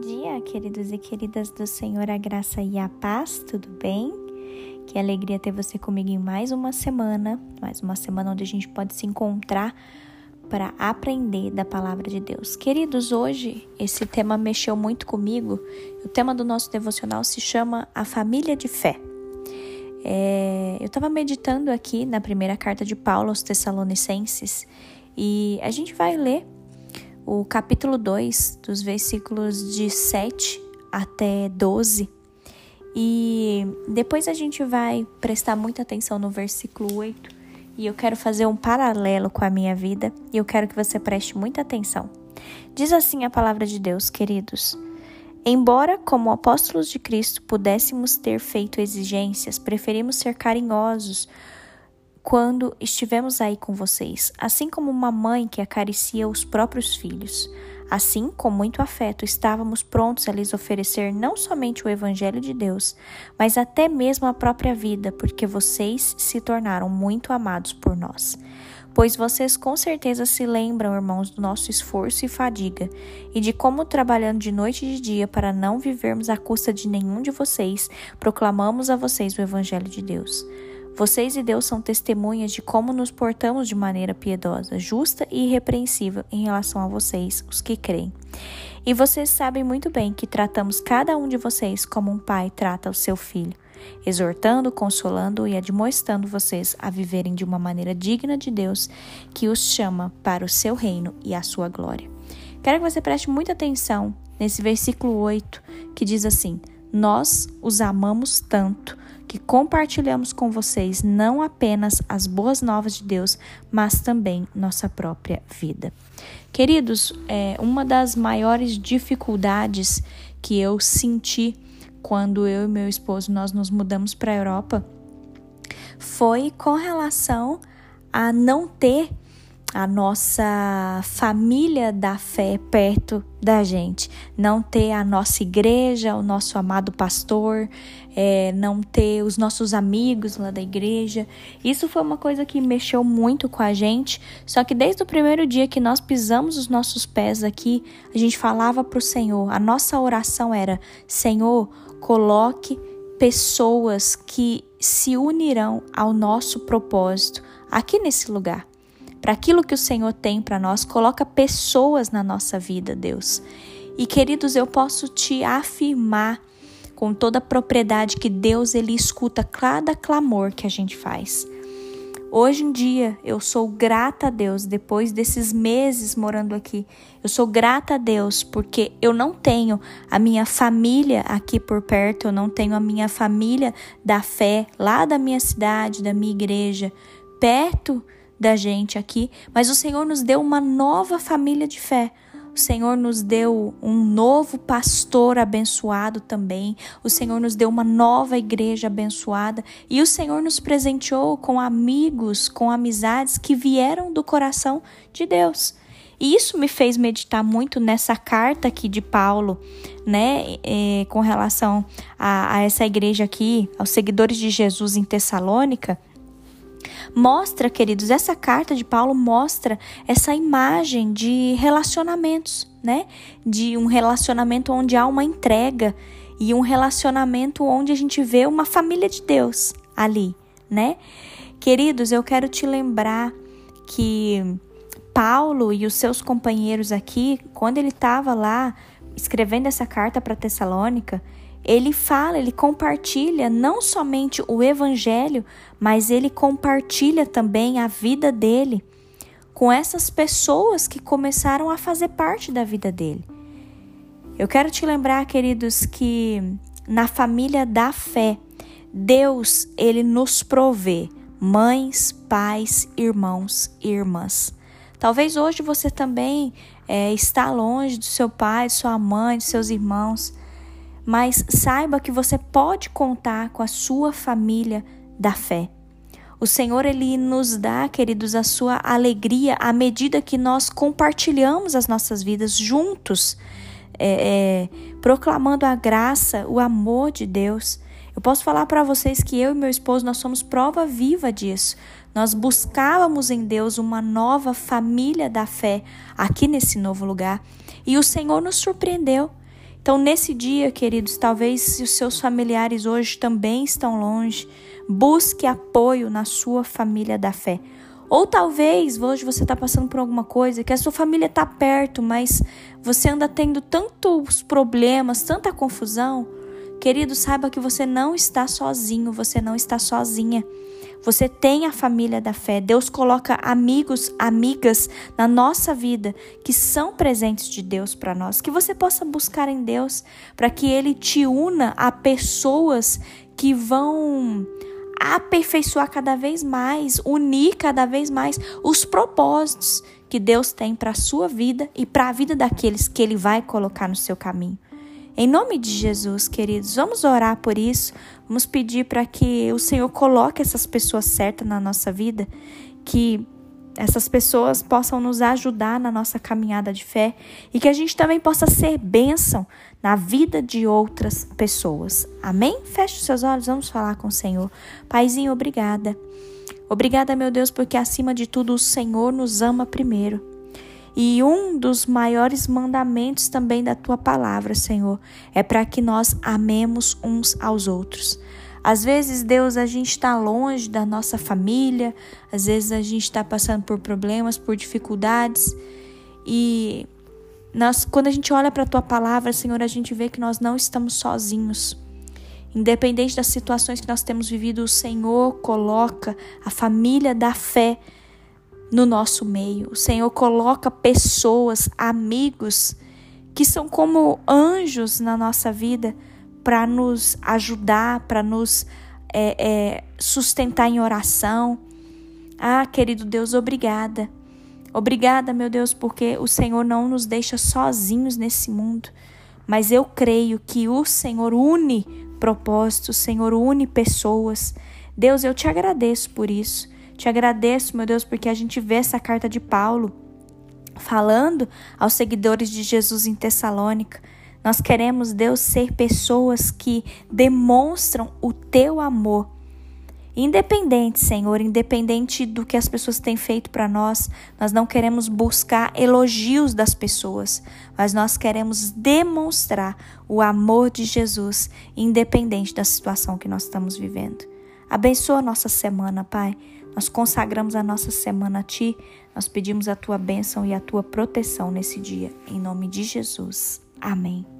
Bom dia, queridos e queridas do Senhor, a graça e a paz, tudo bem? Que alegria ter você comigo em mais uma semana, mais uma semana onde a gente pode se encontrar para aprender da palavra de Deus. Queridos, hoje esse tema mexeu muito comigo. O tema do nosso devocional se chama A Família de Fé. É, eu estava meditando aqui na primeira carta de Paulo aos Tessalonicenses e a gente vai ler o capítulo 2, dos versículos de 7 até 12. E depois a gente vai prestar muita atenção no versículo 8. E eu quero fazer um paralelo com a minha vida e eu quero que você preste muita atenção. Diz assim a palavra de Deus, queridos. Embora, como apóstolos de Cristo, pudéssemos ter feito exigências, preferimos ser carinhosos quando estivemos aí com vocês, assim como uma mãe que acaricia os próprios filhos. Assim, com muito afeto, estávamos prontos a lhes oferecer não somente o Evangelho de Deus, mas até mesmo a própria vida, porque vocês se tornaram muito amados por nós. Pois vocês com certeza se lembram, irmãos, do nosso esforço e fadiga, e de como, trabalhando de noite e de dia para não vivermos à custa de nenhum de vocês, proclamamos a vocês o Evangelho de Deus. Vocês e Deus são testemunhas de como nos portamos de maneira piedosa, justa e irrepreensível em relação a vocês, os que creem. E vocês sabem muito bem que tratamos cada um de vocês como um pai trata o seu filho, exortando, consolando e admoestando vocês a viverem de uma maneira digna de Deus, que os chama para o seu reino e a sua glória. Quero que você preste muita atenção nesse versículo 8, que diz assim: Nós os amamos tanto que compartilhamos com vocês não apenas as boas novas de Deus, mas também nossa própria vida. Queridos, é, uma das maiores dificuldades que eu senti quando eu e meu esposo nós nos mudamos para a Europa foi com relação a não ter a nossa família da fé perto da gente, não ter a nossa igreja, o nosso amado pastor, é, não ter os nossos amigos lá da igreja. Isso foi uma coisa que mexeu muito com a gente. Só que desde o primeiro dia que nós pisamos os nossos pés aqui, a gente falava para o Senhor, a nossa oração era: Senhor, coloque pessoas que se unirão ao nosso propósito aqui nesse lugar para aquilo que o Senhor tem para nós, coloca pessoas na nossa vida, Deus. E queridos, eu posso te afirmar com toda a propriedade que Deus ele escuta cada clamor que a gente faz. Hoje em dia eu sou grata a Deus depois desses meses morando aqui. Eu sou grata a Deus porque eu não tenho a minha família aqui por perto, eu não tenho a minha família da fé lá da minha cidade, da minha igreja, perto da gente aqui, mas o Senhor nos deu uma nova família de fé. O Senhor nos deu um novo pastor abençoado também. O Senhor nos deu uma nova igreja abençoada. E o Senhor nos presenteou com amigos, com amizades que vieram do coração de Deus. E isso me fez meditar muito nessa carta aqui de Paulo, né, é, com relação a, a essa igreja aqui, aos seguidores de Jesus em Tessalônica Mostra, queridos, essa carta de Paulo mostra essa imagem de relacionamentos, né? De um relacionamento onde há uma entrega e um relacionamento onde a gente vê uma família de Deus ali, né? Queridos, eu quero te lembrar que Paulo e os seus companheiros aqui, quando ele estava lá escrevendo essa carta para Tessalônica, ele fala, ele compartilha não somente o evangelho, mas ele compartilha também a vida dele com essas pessoas que começaram a fazer parte da vida dele. Eu quero te lembrar, queridos, que na família da fé, Deus, ele nos provê mães, pais, irmãos e irmãs. Talvez hoje você também é, está longe do seu pai, de sua mãe, de seus irmãos mas saiba que você pode contar com a sua família da fé. O Senhor ele nos dá, queridos, a sua alegria à medida que nós compartilhamos as nossas vidas juntos, é, é, proclamando a graça, o amor de Deus. Eu posso falar para vocês que eu e meu esposo nós somos prova viva disso. Nós buscávamos em Deus uma nova família da fé aqui nesse novo lugar e o Senhor nos surpreendeu. Então, nesse dia, queridos, talvez se os seus familiares hoje também estão longe, busque apoio na sua família da fé. Ou talvez hoje você está passando por alguma coisa que a sua família está perto, mas você anda tendo tantos problemas, tanta confusão. Querido, saiba que você não está sozinho, você não está sozinha. Você tem a família da fé. Deus coloca amigos, amigas na nossa vida que são presentes de Deus para nós. Que você possa buscar em Deus para que Ele te una a pessoas que vão aperfeiçoar cada vez mais, unir cada vez mais os propósitos que Deus tem para a sua vida e para a vida daqueles que Ele vai colocar no seu caminho. Em nome de Jesus, queridos, vamos orar por isso. Vamos pedir para que o Senhor coloque essas pessoas certas na nossa vida, que essas pessoas possam nos ajudar na nossa caminhada de fé e que a gente também possa ser bênção na vida de outras pessoas. Amém? Feche os seus olhos, vamos falar com o Senhor. Paizinho, obrigada. Obrigada, meu Deus, porque acima de tudo o Senhor nos ama primeiro. E um dos maiores mandamentos também da tua palavra, Senhor, é para que nós amemos uns aos outros. Às vezes, Deus, a gente está longe da nossa família, às vezes a gente está passando por problemas, por dificuldades, e nós, quando a gente olha para a tua palavra, Senhor, a gente vê que nós não estamos sozinhos. Independente das situações que nós temos vivido, o Senhor coloca a família da fé no nosso meio. O Senhor coloca pessoas, amigos, que são como anjos na nossa vida para nos ajudar, para nos é, é, sustentar em oração. Ah, querido Deus, obrigada. Obrigada, meu Deus, porque o Senhor não nos deixa sozinhos nesse mundo. Mas eu creio que o Senhor une propósitos, o Senhor une pessoas. Deus, eu te agradeço por isso. Te agradeço, meu Deus, porque a gente vê essa carta de Paulo falando aos seguidores de Jesus em Tessalônica. Nós queremos, Deus, ser pessoas que demonstram o teu amor. Independente, Senhor, independente do que as pessoas têm feito para nós, nós não queremos buscar elogios das pessoas, mas nós queremos demonstrar o amor de Jesus, independente da situação que nós estamos vivendo. Abençoa nossa semana, Pai. Nós consagramos a nossa semana a Ti, nós pedimos a Tua bênção e a Tua proteção nesse dia, em nome de Jesus. Amém.